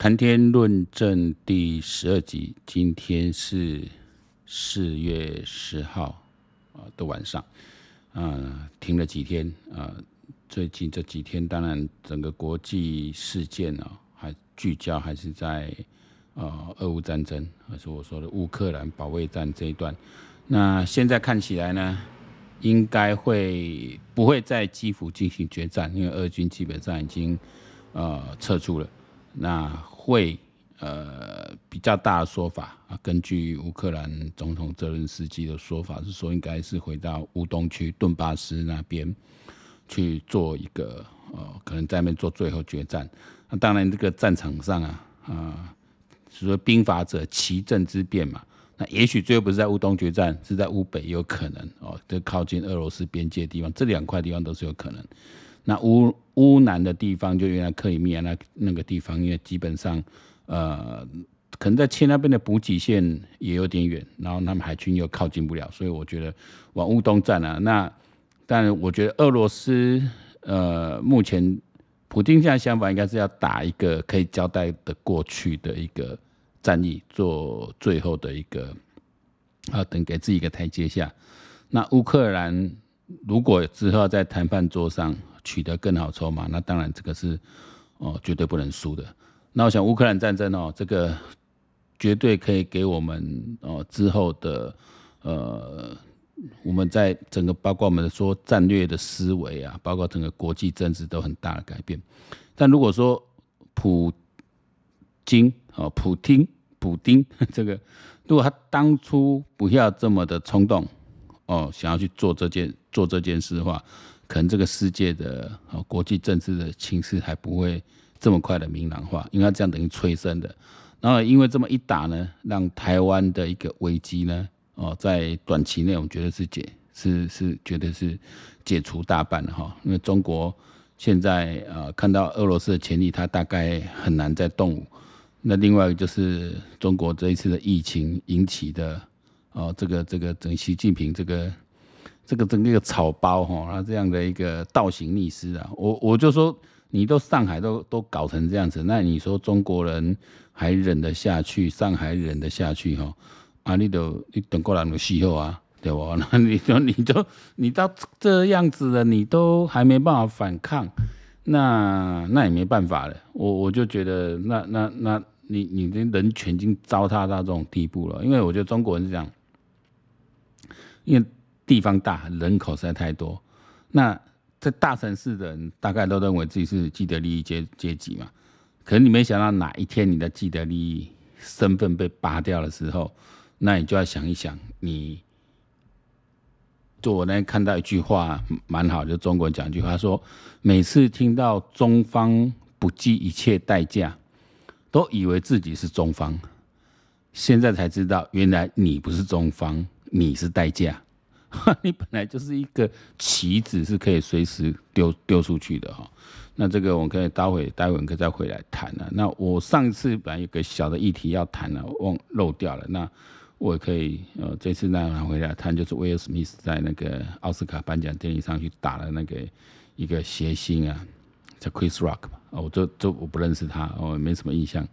谈天论政第十二集，今天是四月十号啊的晚上，啊，停了几天啊，最近这几天，当然整个国际事件啊，还聚焦还是在呃俄乌战争，还是我说的乌克兰保卫战这一段。那现在看起来呢，应该会不会在基辅进行决战？因为俄军基本上已经呃撤出了。那会呃比较大的说法啊，根据乌克兰总统泽伦斯基的说法是说，应该是回到乌东区顿巴斯那边去做一个呃，可能在那边做最后决战。那当然，这个战场上啊啊，是说兵法者奇阵之变嘛。那也许最后不是在乌东决战，是在乌北有可能哦，这靠近俄罗斯边界的地方，这两块地方都是有可能。那乌乌南的地方，就原来克里米亚那那个地方，因为基本上，呃，可能在切那边的补给线也有点远，然后他们海军又靠近不了，所以我觉得往乌东站啊。那但我觉得俄罗斯，呃，目前普京现在想法应该是要打一个可以交代的过去的一个战役，做最后的一个啊，等给自己一个台阶下。那乌克兰如果之后在谈判桌上，取得更好筹码，那当然这个是哦绝对不能输的。那我想乌克兰战争哦，这个绝对可以给我们哦之后的呃，我们在整个包括我们说战略的思维啊，包括整个国际政治都很大的改变。但如果说普京哦，普丁普丁这个，如果他当初不要这么的冲动哦，想要去做这件做这件事的话。可能这个世界的啊国际政治的情势还不会这么快的明朗化，因为这样等于催生的。然后因为这么一打呢，让台湾的一个危机呢，哦，在短期内我觉得是解是是绝对是解除大半了哈。因为中国现在呃看到俄罗斯的潜力，它大概很难再动武。那另外就是中国这一次的疫情引起的哦，这个这个整习近平这个。这个整个一个草包哈，他这样的一个倒行逆施啊，我我就说，你都上海都都搞成这样子，那你说中国人还忍得下去？上海忍得下去哈？啊，你都你等过来的气候啊，对不？那你说你都你到这样子了，你都还没办法反抗，那那也没办法了。我我就觉得，那那那你你的人权已经糟蹋到这种地步了，因为我觉得中国人是这样，因为。地方大，人口实在太多。那在大城市的人大概都认为自己是既得利益阶阶级嘛。可是你没想到哪一天你的既得利益身份被拔掉的时候，那你就要想一想。你就我那天看到一句话蛮好，就中国人讲一句话说：每次听到中方不计一切代价，都以为自己是中方，现在才知道原来你不是中方，你是代价。你本来就是一个棋子，是可以随时丢丢出去的哈。那这个我们可以待会待会可以再回来谈了。那我上一次本来有个小的议题要谈了，忘漏掉了。那我可以呃这次再回来谈，就是威尔史密斯在那个奥斯卡颁奖典礼上去打了那个一个谐星啊，叫 Chris Rock 吧。我这这我不认识他，我没什么印象。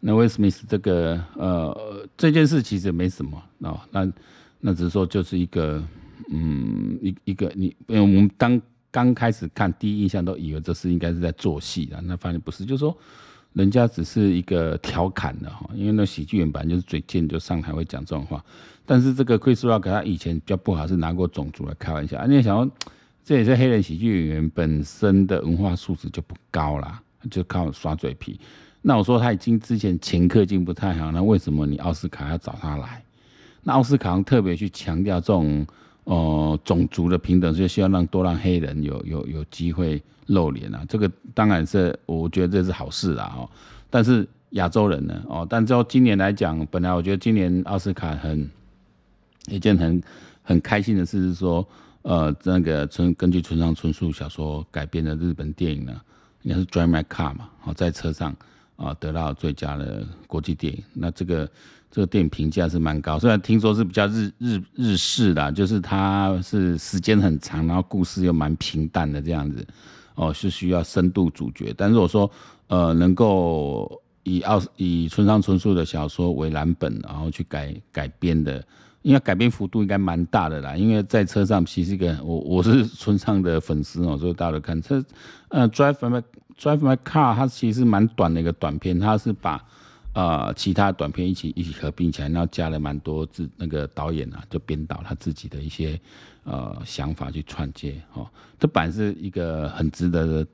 那威尔史密斯这个呃这件事其实没什么哦，那。那只是说，就是一个，嗯，一一个你，因为我们当刚开始看，第一印象都以为这是应该是在做戏的，那发现不是，就是说，人家只是一个调侃的哈，因为那喜剧演员就是嘴贱，就上台会讲这种话。但是这个 Chris Rock 他以前比较不好，是拿过种族来开玩笑，啊，你也想说，这也是黑人喜剧演员本身的文化素质就不高啦，就靠耍嘴皮。那我说他已经之前前科已经不太好，那为什么你奥斯卡要找他来？那奥斯卡特别去强调这种呃种族的平等，就希望让多让黑人有有有机会露脸啊。这个当然是我觉得这是好事啦哦。但是亚洲人呢哦，但就今年来讲，本来我觉得今年奥斯卡很一件很很开心的事是说，呃，那个村根据村上春树小说改编的日本电影呢，应该是《Drive My Car》嘛，哦，在车上啊得到最佳的国际电影。那这个。这个电影评价是蛮高，虽然听说是比较日日日式的，就是它是时间很长，然后故事又蛮平淡的这样子，哦，是需要深度主角。但是我说，呃，能够以奥以村上春树的小说为蓝本，然后去改改编的，应该改编幅度应该蛮大的啦。因为在车上其实一个我我是村上的粉丝哦，所以大家都看这呃 Drive My Drive My Car，它其实蛮短的一个短片，它是把呃其他短片一起一起合并起来，然后加了蛮多字那个导演啊就编导他自己的一些呃想法去串接哦，这版是一个很值得的。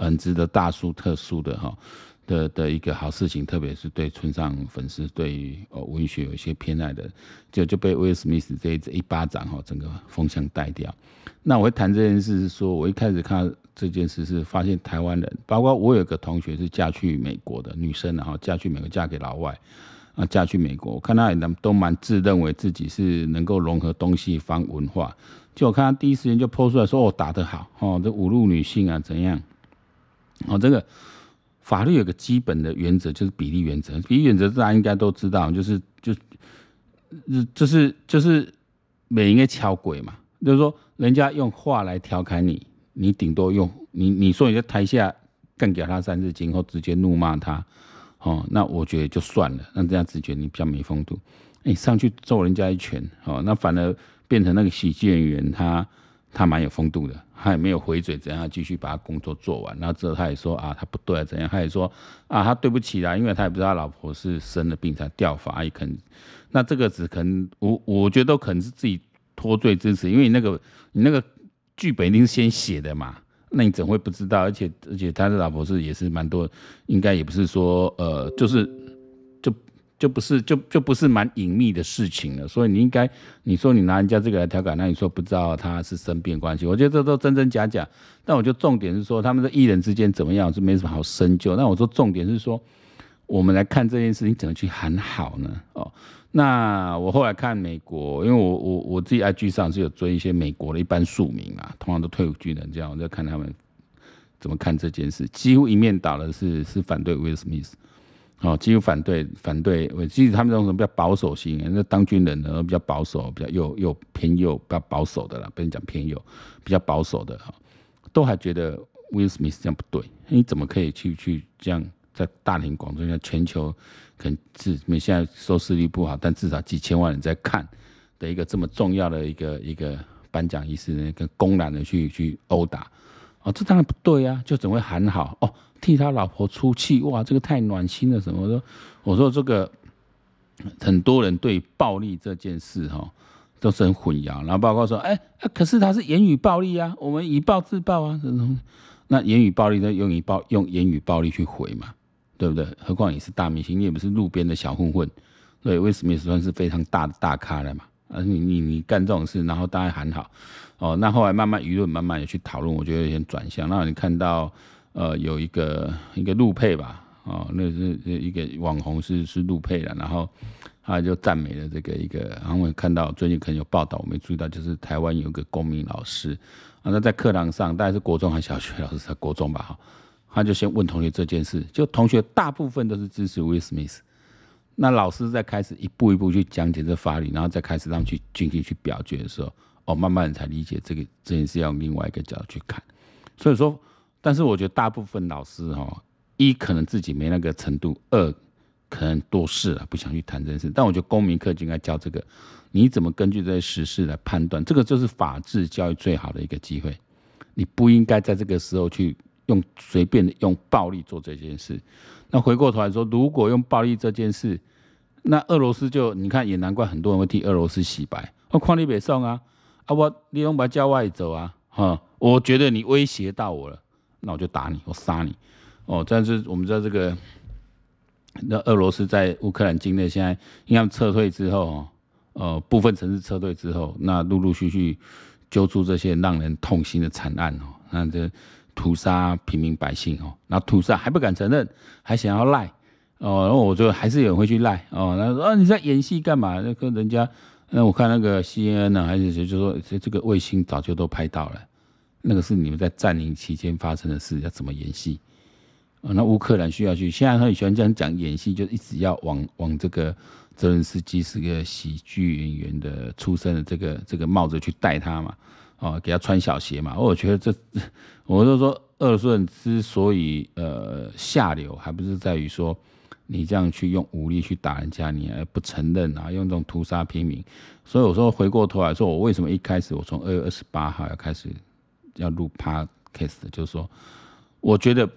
很值得大书特书的哈的的一个好事情，特别是对村上粉丝，对于哦文学有一些偏爱的，就就被威尔史密斯这一这一巴掌哈，整个风向带掉。那我会谈这件事是说，我一开始看这件事是发现台湾人，包括我有个同学是嫁去美国的女生，然后嫁去美国，嫁给老外啊，嫁去美国，我看她也都蛮自认为自己是能够融合东西方文化，就我看她第一时间就 po 出来说，我打得好哦，这侮辱女性啊怎样？哦，这个法律有个基本的原则，就是比例原则。比例原则大家应该都知道，就是就就是就是每一个敲鬼嘛，就是说人家用话来调侃你，你顶多用你你说你在台下干掉他三字经，或直接怒骂他，哦，那我觉得就算了，那这样子觉得你比较没风度。你上去揍人家一拳，哦，那反而变成那个喜剧演员他。他蛮有风度的，他也没有回嘴，怎样？继续把他工作做完。然后之后他也说啊，他不对啊，怎样？他也说啊，他对不起啦，因为他也不知道他老婆是生了病才掉发，也可能。那这个只可能，我我觉得都可能是自己脱罪之词，因为那个你那个剧本一定是先写的嘛，那你怎会不知道？而且而且他的老婆是也是蛮多，应该也不是说呃，就是。就就不是就就不是蛮隐秘的事情了，所以你应该你说你拿人家这个来调侃，那你说不知道他是生病关系，我觉得这都真真假假。但我觉得重点是说他们的艺人之间怎么样是没什么好深究。那我说重点是说，我们来看这件事情怎么去喊好呢？哦，那我后来看美国，因为我我我自己 IG 上是有追一些美国的一般庶民啊，通常都退伍军人这样，我在看他们怎么看这件事，几乎一面倒的是是反对威尔史密斯。哦，几乎反对反对，我其实他们这种什么比较保守型，那当军人的比较保守，比较右右偏右，比较保守的啦，不能讲偏右，比较保守的哈，都还觉得威尔史密斯这样不对，你怎么可以去去这样在大庭广众下，全球可能是没现在收视率不好，但至少几千万人在看的一个这么重要的一个一个颁奖仪式，那个公然的去去殴打，哦，这当然不对啊，就怎会喊好哦？替他老婆出气，哇，这个太暖心了。什么？我说，我说这个很多人对暴力这件事哈都是很混淆，然后包括说，哎，可是他是言语暴力啊，我们以暴制暴啊，这种那言语暴力呢，用以暴用言语暴力去回嘛，对不对？何况你是大明星，你也不是路边的小混混，对，威尔史密斯算是非常大的大咖了嘛，啊，你你你干这种事，然后大家喊好，哦，那后来慢慢舆论慢慢也去讨论，我觉得有点转向，那你看到。呃，有一个一个路配吧，哦，那是一个网红是是路配了，然后他就赞美了这个一个，然后我看到最近可能有报道，我没注意到，就是台湾有个公民老师。啊，那在课堂上，大概是国中还是小学老师，在国中吧，哈，他就先问同学这件事，就同学大部分都是支持威尔史密斯，那老师在开始一步一步去讲解这法律，然后再开始让去进行去表决的时候，哦，慢慢才理解这个这件事要用另外一个角度去看，所以说。但是我觉得大部分老师哈，一可能自己没那个程度，二可能多事了，不想去谈这件事。但我觉得公民课就应该教这个，你怎么根据这些时事来判断？这个就是法治教育最好的一个机会。你不应该在这个时候去用随便的用暴力做这件事。那回过头来说，如果用暴力这件事，那俄罗斯就你看也难怪很多人会替俄罗斯洗白。我看你别送啊，啊我你用把叫外走啊，哈，我觉得你威胁到我了。那我就打你，我杀你，哦！但是我们知道这个，那俄罗斯在乌克兰境内现在因为撤退之后，呃，部分城市撤退之后，那陆陆续续揪出这些让人痛心的惨案哦，那这屠杀平民百姓哦，然后屠杀还不敢承认，还想要赖哦，然后我就还是有人会去赖哦，那说你在演戏干嘛？那跟人家，那我看那个 CNN 呢，还是谁就说这这个卫星早就都拍到了。那个是你们在占领期间发生的事，要怎么演戏？啊，那乌克兰需要去，现在很喜欢这样讲演戏，就一直要往往这个泽连斯基是个喜剧演员的出身的这个这个帽子去戴他嘛，哦，给他穿小鞋嘛。我觉得这，我就说，俄罗斯人之所以呃下流，还不是在于说你这样去用武力去打人家，你还不承认啊？用这种屠杀平民，所以我说回过头来说，我为什么一开始我从二月二十八号要开始要录 podcast，就是说，我觉得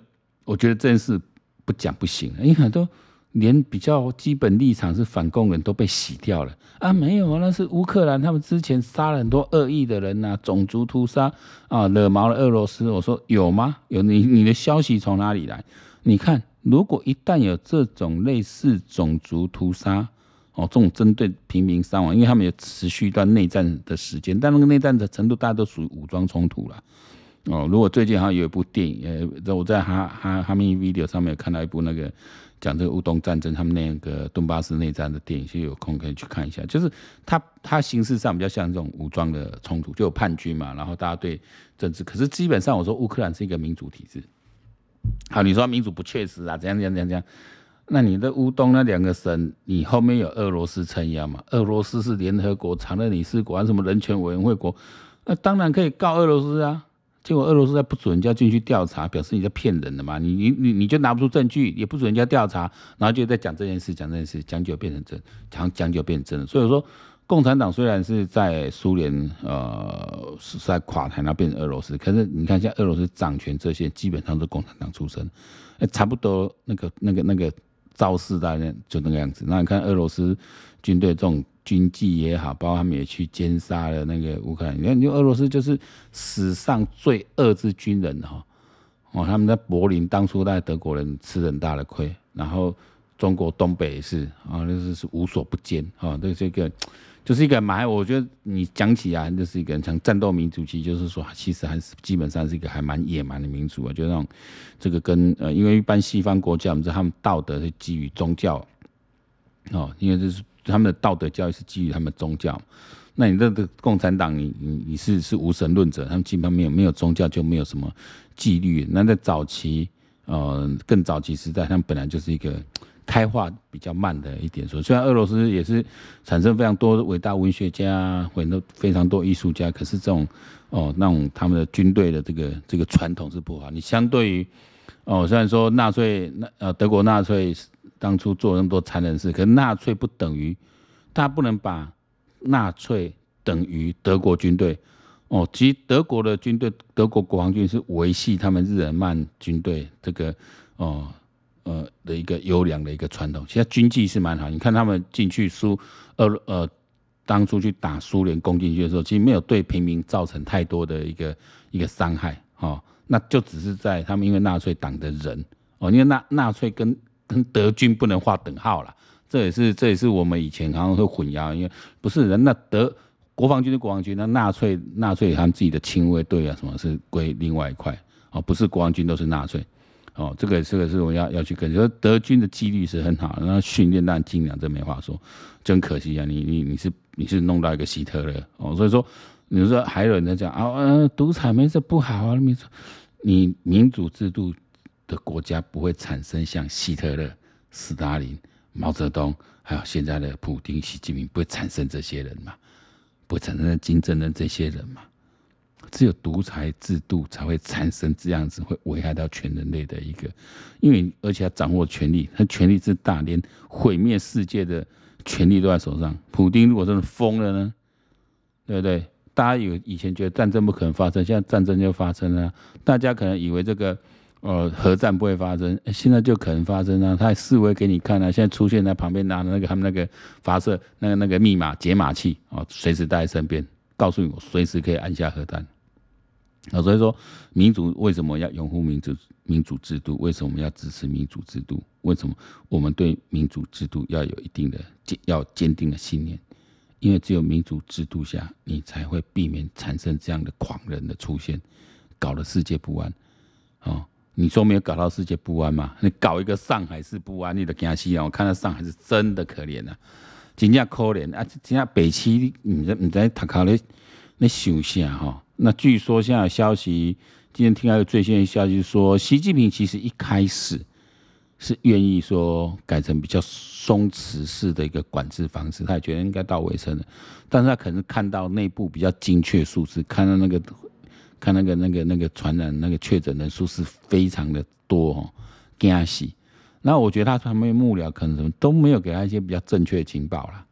我觉得这件事不讲不行，因为很多连比较基本立场是反共人都被洗掉了啊，没有啊，那是乌克兰他们之前杀了很多恶意的人呐、啊，种族屠杀啊，惹毛了俄罗斯。我说有吗？有你你的消息从哪里来？你看。如果一旦有这种类似种族屠杀，哦，这种针对平民伤亡，因为他们有持续一段内战的时间，但那个内战的程度，大家都属于武装冲突了。哦，如果最近好像有一部电影，呃，我在哈哈哈密 video 上面有看到一部那个讲这个乌东战争，他们那个顿巴斯内战的电影，其实有空可以去看一下。就是它它形式上比较像这种武装的冲突，就有叛军嘛，然后大家对政治，可是基本上我说乌克兰是一个民主体制。好，你说民主不确实啊？怎样怎样怎样怎样？那你的乌东那两个省，你后面有俄罗斯撑腰嘛？俄罗斯是联合国常任理事国，什么人权委员会国？那当然可以告俄罗斯啊。结果俄罗斯在不准人家进去调查，表示你在骗人的嘛？你你你你就拿不出证据，也不准人家调查，然后就在讲这件事，讲这件事，讲久变成真，讲讲久变真。所以说。共产党虽然是在苏联，呃，是在垮台，然后变成俄罗斯，可是你看，像俄罗斯掌权这些，基本上都共产党出身，哎，差不多那个那个那个造势大人就那个样子。那你看俄罗斯军队这种军纪也好，包括他们也去奸杀了那个乌克兰，你看，你俄罗斯就是史上最恶之军人哈，哦，他们在柏林当初在德国人吃很大的亏，然后中国东北也是啊，那是是无所不奸啊，这这个。就是一个蛮，我觉得你讲起来就是一个像战斗民族，其实就是说，其实还是基本上是一个还蛮野蛮的民族啊。就那种这个跟呃，因为一般西方国家，我们知道他们道德是基于宗教哦，因为这是他们的道德教育是基于他们宗教。那你这个共产党，你你你是是无神论者，他们基本上没有没有宗教就没有什么纪律。那在早期呃更早期时代，他们本来就是一个。开化比较慢的一点说，虽然俄罗斯也是产生非常多伟大文学家，很多非常多艺术家，可是这种哦，那种他们的军队的这个这个传统是不好。你相对于哦，虽然说纳粹那呃德国纳粹当初做那么多残忍事，可是纳粹不等于，大家不能把纳粹等于德国军队哦。其实德国的军队，德国国防军是维系他们日耳曼军队这个哦。呃的一个优良的一个传统，其实军纪是蛮好。你看他们进去苏俄呃，当初去打苏联攻进去的时候，其实没有对平民造成太多的一个一个伤害哦。那就只是在他们因为纳粹党的人哦，因为纳纳粹跟跟德军不能划等号了，这也是这也是我们以前好像会混淆，因为不是人那德国防军是国防军，那纳粹纳粹他们自己的亲卫队啊什么是归另外一块哦，不是国防军都是纳粹。哦，这个这个是我要要去跟，说德军的纪律是很好，然后训练当然精良，这没话说，真可惜啊，你你你是你是弄到一个希特勒哦，所以说你说还有人在讲啊，呃，独裁没事不好啊，没错，你民主制度的国家不会产生像希特勒、斯大林、毛泽东，还有现在的普丁、习近平，不会产生这些人嘛？不会产生金正恩这些人嘛？只有独裁制度才会产生这样子，会危害到全人类的一个，因为而且他掌握权力，他权力之大，连毁灭世界的权力都在手上。普丁如果真的疯了呢？对不对？大家有以前觉得战争不可能发生，现在战争就发生了。大家可能以为这个呃核战不会发生，现在就可能发生啊！他还示威给你看啊！现在出现在旁边拿的那个他们那个发射那个那个密码解码器啊，随时带在身边，告诉你我随时可以按下核弹。啊，所以说民主为什么要拥护民主民主制度？为什么要支持民主制度？为什么我们对民主制度要有一定的坚要坚定的信念？因为只有民主制度下，你才会避免产生这样的狂人的出现，搞得世界不安。哦，你说没有搞到世界不安吗？你搞一个上海市不安，你的惊死啊！我看到上海是真的可怜啊，真正可怜啊！真正北区，你在你在塔卡咧那想啥哈？那据说现在有消息，今天听到一个最新的消息说，习近平其实一开始是愿意说改成比较松弛式的一个管制方式，他也觉得应该到尾声了，但是他可能看到内部比较精确数字，看到那个看那个那个那个传染那个确诊人数是非常的多哦，惊喜，那我觉得他旁边幕僚可能什么都没有给他一些比较正确的情报啦。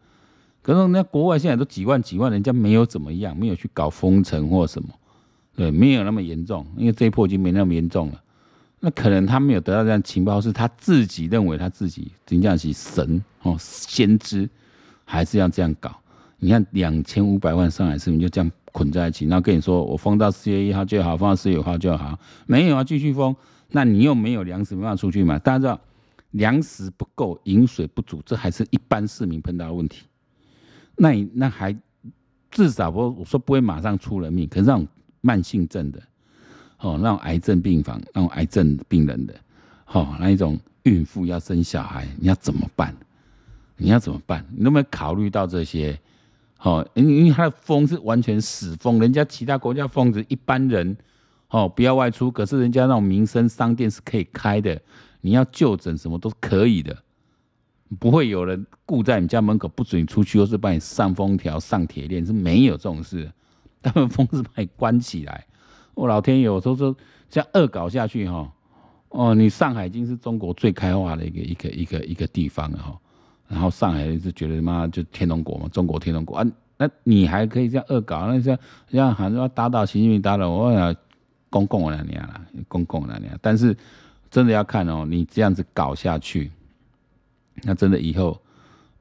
可是人家国外现在都几万几万，人家没有怎么样，没有去搞封城或什么，对，没有那么严重，因为这一波已经没那么严重了。那可能他没有得到这样情报，是他自己认为他自己真正是神哦，先知，还是要这样搞？你看两千五百万上海市民就这样捆在一起，然后跟你说我封到四月一号就好，封到四月五号就好，没有啊，继续封，那你又没有粮食，没办法出去嘛？大家知道。粮食不够，饮水不足，这还是一般市民碰到的问题。那你那还至少不，我说不会马上出人命，可是那种慢性症的，哦，那种癌症病房，那种癌症病人的，哦，那一种孕妇要生小孩，你要怎么办？你要怎么办？你有没有考虑到这些？哦，因因为他的封是完全死封，人家其他国家封是一般人哦不要外出，可是人家那种民生商店是可以开的。你要就诊什么都是可以的，不会有人顾在你家门口不准你出去，或是把你上封条、上铁链，是没有这种事。他们封是把你关起来。我老天爷，我说说这样恶搞下去哈，哦，你上海已经是中国最开化的一个一个一个一个地方了哈。然后上海是觉得妈就天龙国嘛，中国天龙国啊，那你还可以这样恶搞？那像像好像要打倒习近平，打倒我呀公共那年了，公共那年，但是。真的要看哦，你这样子搞下去，那真的以后，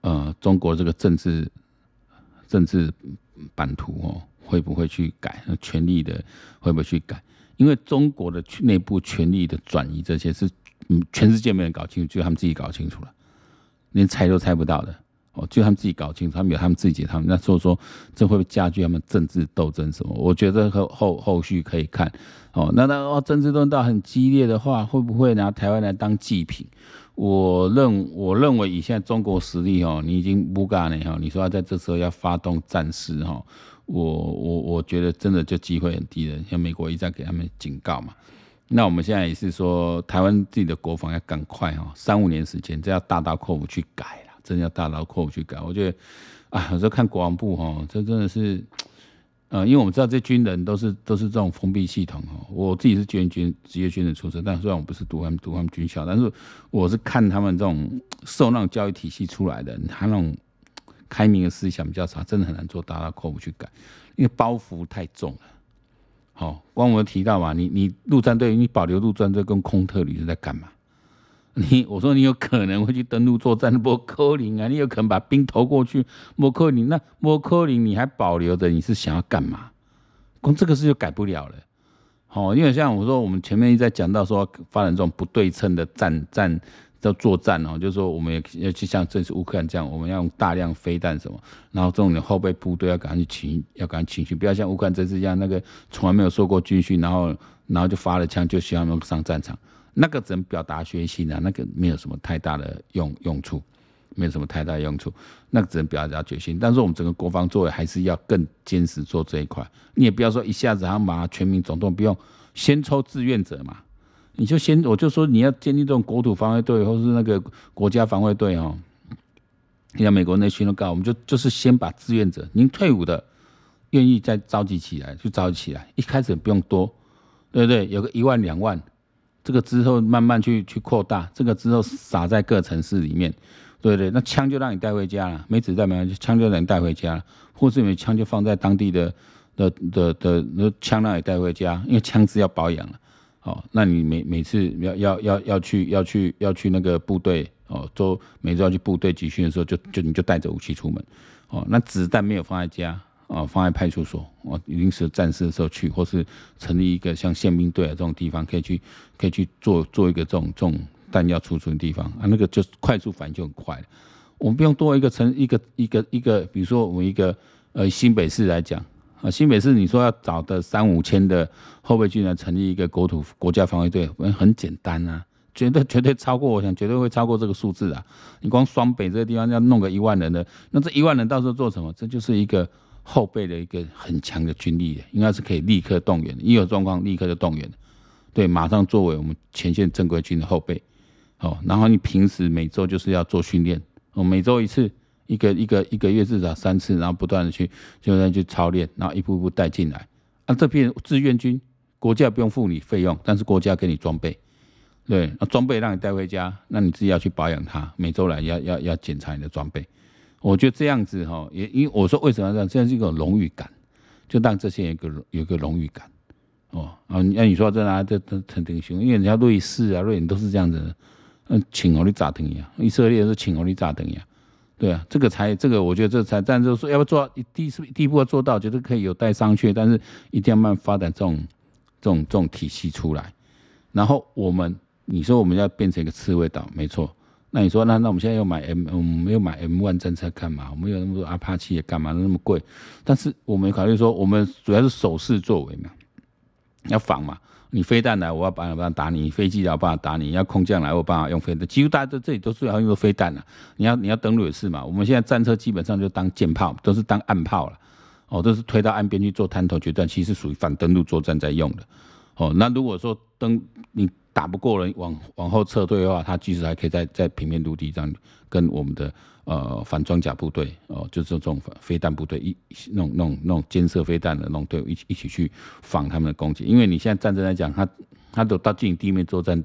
呃，中国这个政治政治版图哦，会不会去改？权力的会不会去改？因为中国的内部权力的转移，这些是嗯，全世界没人搞清楚，只有他们自己搞清楚了，连猜都猜不到的。哦，就他们自己搞清楚，他们有他们自己，他们那所以说，这会不会加剧他们政治斗争什么？我觉得后后后续可以看。哦，那那哦，政治斗争很激烈的话，会不会拿台湾来当祭品？我认我认为以现在中国实力哦，你已经不干了哈。你说要在这时候要发动战事哈，我我我觉得真的就机会很低了。像美国一再给他们警告嘛，那我们现在也是说，台湾自己的国防要赶快哈，三五年时间，这要大刀阔斧去改。真的要大刀阔斧去改，我觉得啊，有时候看国防部哈，这真的是，呃，因为我们知道这军人都是都是这种封闭系统哈。我自己是军军职业军人出身，但虽然我不是读他们读他们军校，但是我是看他们这种受那种教育体系出来的，他那种开明的思想比较少，真的很难做大刀阔斧去改，因为包袱太重了。好，光我们提到嘛，你你陆战队，你保留陆战队跟空特旅是在干嘛？你 我说你有可能会去登陆作战，莫科林啊，你有可能把兵投过去，莫科林，那莫科林你还保留着，你是想要干嘛？光这个事就改不了了。好，因为像我说，我们前面一直在讲到说发展这种不对称的战战叫作战哦，就是说我们也要去像这次乌克兰这样，我们要用大量飞弹什么，然后这种的后备部队要赶快去勤，要赶快勤训，不要像乌克兰这次一样，那个从来没有受过军训，然后然后就发了枪就希望能上战场。那个只能表达决心啊，那个没有什么太大的用用处，没有什么太大用处，那个只能表达决心。但是我们整个国防作为还是要更坚持做这一块。你也不要说一下子好像把全民总动，不用先抽志愿者嘛，你就先我就说你要建立这种国土防卫队或是那个国家防卫队哦。像美国那群都告，我们就就是先把志愿者，您退伍的愿意再召集起来就召集起来，一开始不用多，对不对？有个一万两万。这个之后慢慢去去扩大，这个之后撒在各城市里面，对对？那枪就让你带回家了，没子弹没关系，枪就让你带回家了，或是你枪就放在当地的的的的那枪让你带回家，因为枪支要保养了，哦，那你每每次要要要要去要去要去那个部队哦，都每次要去部队集训的时候，就就你就带着武器出门，哦，那子弹没有放在家。啊，放在派出所，啊，临时战事的时候去，或是成立一个像宪兵队啊这种地方，可以去，可以去做做一个这种这种弹药储存的地方啊，那个就快速反应就很快了。我们不用多一个城，一个一个一个，比如说我们一个呃新北市来讲啊，新北市你说要找的三五千的后备军人成立一个国土国家防卫队，很简单啊，绝对绝对超过，我想绝对会超过这个数字啊。你光双北这个地方要弄个一万人的，那这一万人到时候做什么？这就是一个。后备的一个很强的军力的，应该是可以立刻动员的，一有状况立刻就动员，对，马上作为我们前线正规军的后备，哦，然后你平时每周就是要做训练，哦，每周一次，一个一个一个月至少三次，然后不断的去就在去操练，然后一步一步带进来，啊，这批志愿军，国家不用付你费用，但是国家给你装备，对，那装备让你带回家，那你自己要去保养它，每周来要要要检查你的装备。我觉得这样子哈，也因为我说为什么要这样，这样是一个荣誉感，就让这些人有个有个荣誉感。哦，啊，那你说这啊，这这陈鼎雄，因为人家瑞士啊、瑞典都是这样子，嗯，请我的炸等呀，以色列是请我的炸等呀，对啊，这个才这个，我觉得这才，但就是说要不做第一第一步要做到，觉得可以有待商榷，但是一定要慢慢发展这种这种这种体系出来。然后我们，你说我们要变成一个刺猬岛，没错。那你说，那那我们现在又买 M，我们没有买 M1 战车干嘛？我们有那么多阿帕奇也干嘛？那么贵？但是我们考虑说，我们主要是守势作为嘛。要防嘛？你飞弹来，我要办法打你；飞机来，我办法打你；要空降来，我办法用飞弹。几乎大家都这里都是要用飞弹了。你要你要登陆也是嘛？我们现在战车基本上就当舰炮，都是当岸炮了。哦，都是推到岸边去做滩头决战，其实属于反登陆作战在用的。哦，那如果说登你打不过人，往往后撤退的话，他其实还可以在在平面陆地上跟我们的。呃，反装甲部队哦，就是这种飞弹部队一那种那种那种监射飞弹的那种队伍一起一起去防他们的攻击。因为你现在战争来讲，他他都到进地面作战，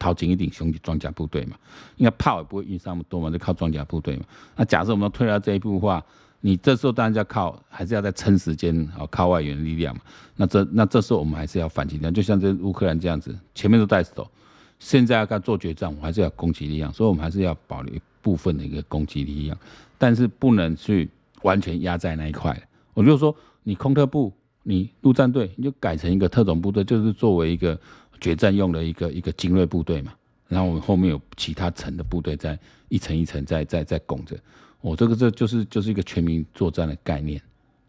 掏紧一顶兄弟装甲部队嘛，因为炮也不会运上那么多嘛，就靠装甲部队嘛。那假设我们退到这一步的话，你这时候当然要靠，还是要再撑时间啊，靠外援力量嘛。那这那这时候我们还是要反击的，就像这乌克兰这样子，前面都带走，现在要跟做决战，我们还是要攻击力量，所以我们还是要保留一。部分的一个攻击力一样，但是不能去完全压在那一块。我就说，你空特部，你陆战队，你就改成一个特种部队，就是作为一个决战用的一个一个精锐部队嘛。然后我们后面有其他层的部队在一层一层在在在拱着。我、这个这就是就是一个全民作战的概念。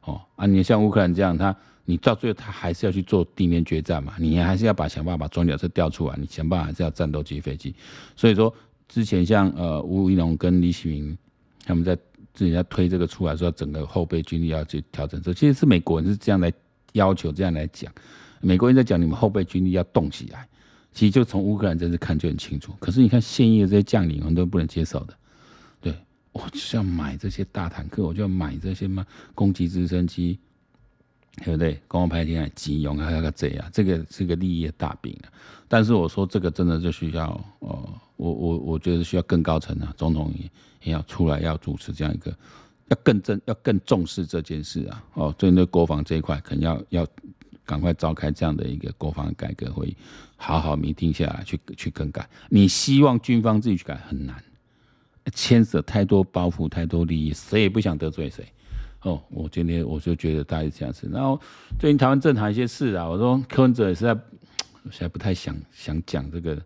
哦啊，你像乌克兰这样，他你到最后他还是要去做地面决战嘛，你还是要把想办法把装甲车调出来，你想办法还是要战斗机飞机。所以说。之前像呃吴一龙跟李启明他们在自己在推这个出来，说整个后备军力要去调整，这其实是美国人是这样来要求，这样来讲。美国人在讲你们后备军力要动起来，其实就从乌克兰这次看就很清楚。可是你看现役的这些将领，我们都不能接受的。我就是要买这些大坦克，我就要买这些嘛攻击直升机。对不对？公共派天来急用啊要个这啊，这个是个利益的大饼啊。但是我说这个真的就需要，呃，我我我觉得需要更高层啊，总统也也要出来要主持这样一个，要更正，要更重视这件事啊。哦，针对国防这一块，可能要要赶快召开这样的一个国防改革会议，好好明定下来去去更改。你希望军方自己去改很难，牵涉太多包袱，太多利益，谁也不想得罪谁。哦，我今天我就觉得大概是这样子。然后最近台湾政坛一些事啊，我说柯文哲也是在，我现在不太想想讲这个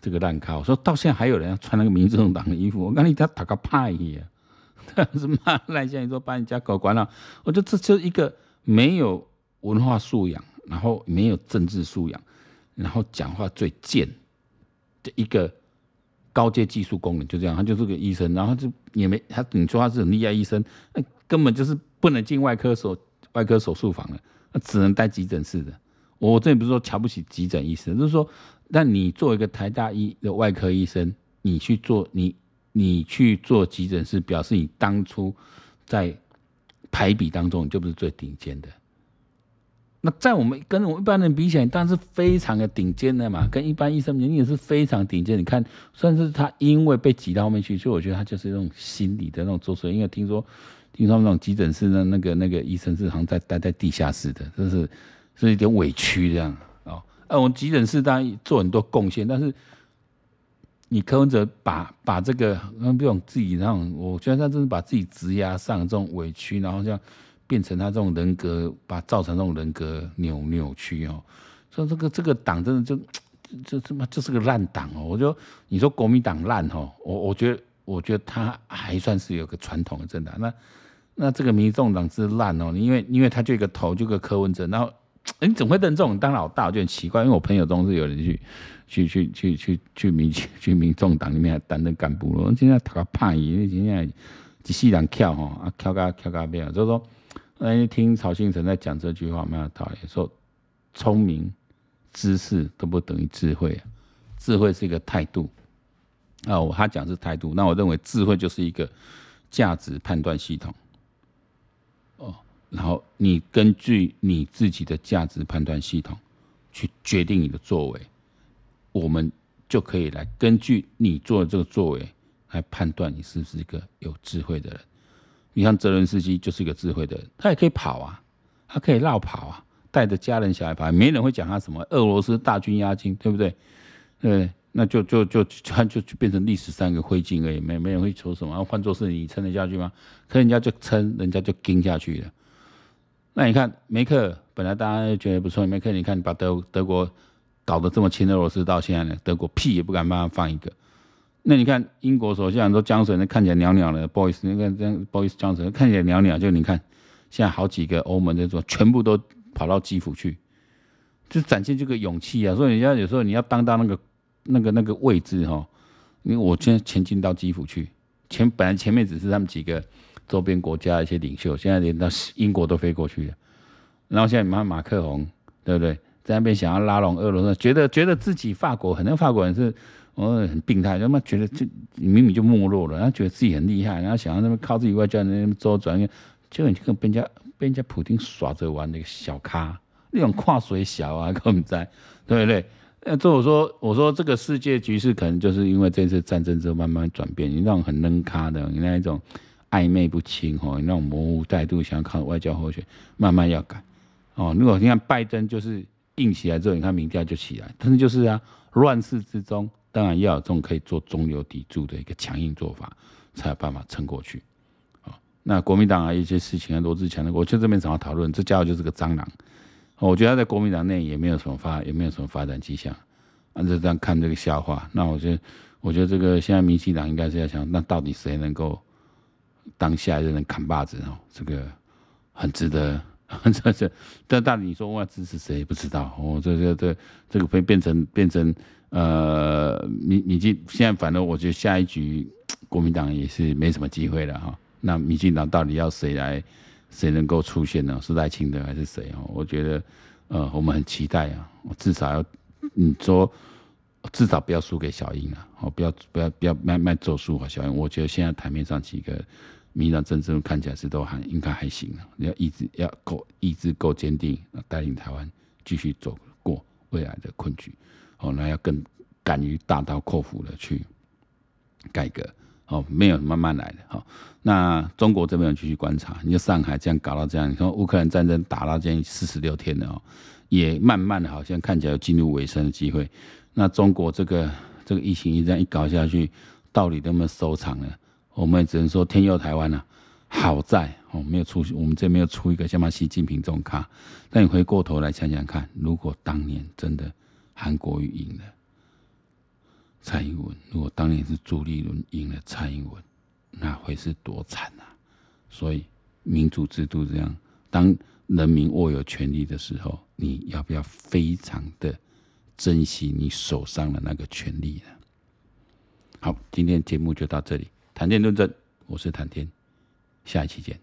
这个烂咖。我说到现在还有人要穿那个民众党的衣服，我跟你他打个派呀，是吗？赖先生说把你家狗关了，我觉得这就是一个没有文化素养，然后没有政治素养，然后讲话最贱的一个高阶技术工人，就这样，他就是个医生，然后就也没他，你说他是很厉害医生，那根本就是不能进外科手外科手术房了，那只能待急诊室的。我这里不是说瞧不起急诊医生，就是说，那你作为一个台大医的外科医生，你去做你你去做急诊室，表示你当初在排比当中你就不是最顶尖的。那在我们跟我们一般人比起来，当然是非常的顶尖的嘛。跟一般医生比，你也是非常顶尖。你看，算是他因为被挤到后面去，所以我觉得他就是那种心理的那种作祟。因为听说。听说那种急诊室的那个那个医生是好像在待在地下室的，就是是一点委屈这样哦。哎，我们急诊室当然做很多贡献，但是你柯文哲把把这个那种自己那种，我觉得他真是把自己职涯上这种委屈，然后这样变成他这种人格，把造成这种人格扭扭曲哦。所以这个这个党真的就 就这么就是个烂党哦。我就你说国民党烂哦，我我觉得我觉得他还算是有个传统的政党那。那这个民众党是烂哦，因为因为他就一个头，就个柯文哲，然后，哎，你怎么会认这种当老大？我就很奇怪，因为我朋友中是有人去，去去去去去民 去民众党里面担任干部了。我现在他个叛逆，因为现在一世人跳哈啊跳个跳个变，就是说，哎，听曹兴诚在讲这句话蛮有道理，说聪明、知识都不等于智慧啊，智慧是一个态度啊。我他讲是态度，那我认为智慧就是一个价值判断系统。哦然后你根据你自己的价值判断系统去决定你的作为。我们就可以来根据你做的这个作为来判断你是不是一个有智慧的人。你看泽伦斯基就是一个智慧的人，他也可以跑啊，他可以绕跑啊，带着家人小孩跑，没人会讲他什么俄罗斯大军压境，对不对？对，那就就就他就就变成历史上一个灰烬而已，没没人会说什么。换作是你撑得下去吗？可人家就撑，人家就跟下去了。那你看梅克，本来大家就觉得不错，梅克，你看你把德德国搞得这么亲俄罗斯，到现在呢，德国屁也不敢帮他放一个。那你看英国首相说江水那看起来袅袅的，Boris 那个这样 Boris Johnson 看起来袅袅，就你看现在好几个欧盟的说全部都跑到基辅去，就展现这个勇气啊！所以人家有时候你要当到那个那个那个位置哈，因为我现在前进到基辅去，前本来前面只是他们几个周边国家的一些领袖，现在连到英国都飞过去了，然后现在你看马克龙对不对，在那边想要拉拢俄罗斯，觉得觉得自己法国很多法国人是。我很病态，他妈觉得这明明就没落了，然后觉得自己很厉害，然后想要那么靠自己外交那边周转，结果你就跟被人家被人家普丁耍着玩那个小咖，那种跨水小啊，跟我们在，对不对？那这我说我说这个世界局势可能就是因为这次战争之后慢慢转变，你那种很嫩咖的，你那一种暧昧不清哈，你那种模糊态度，想要靠外交斡旋，慢慢要改哦。如果你看拜登就是硬起来之后，你看民调就起来，但是就是啊，乱世之中。当然要有这种可以做中流砥柱的一个强硬做法，才有办法撑过去。啊那国民党啊，一些事情啊，罗志强的，我就这边想要讨论，这家伙就是个蟑螂。我觉得他在国民党内也没有什么发，也没有什么发展迹象。按照这样看这个笑话，那我觉得，我觉得这个现在民进党应该是要想，那到底谁能够当下一任的扛把子哦？这个很值得。这这，但到底你说我要支持谁？不知道。哦，这这这这个会变成变成。呃，民民进现在反正我觉得下一局 国民党也是没什么机会了哈。那民进党到底要谁来，谁能够出现呢？是赖清德还是谁？哦，我觉得呃，我们很期待啊。我至少要你说，至少不要输给小英啊。哦，不要不要不要卖卖做输啊，小英。我觉得现在台面上几个民进党政治看起来是都还应该还行啊。要意志要够意志够坚定，带领台湾继续走过未来的困局。哦，那要更敢于大刀阔斧的去改革，哦，没有慢慢来的，好，那中国这边继续观察，你说上海这样搞到这样，你说乌克兰战争打到这样四十六天了哦，也慢慢的好像看起来有进入尾声的机会，那中国这个这个疫情一这样一搞下去，到底能不能收场呢？我们只能说天佑台湾了，好在哦没有出，我们这没有出一个像嘛习近平这种咖，但你回过头来想想看，如果当年真的。韩国瑜赢了蔡英文，如果当年是朱立伦赢了蔡英文，那会是多惨啊！所以民主制度这样，当人民握有权力的时候，你要不要非常的珍惜你手上的那个权利呢？好，今天节目就到这里，谈天论政，我是谈天，下一期见。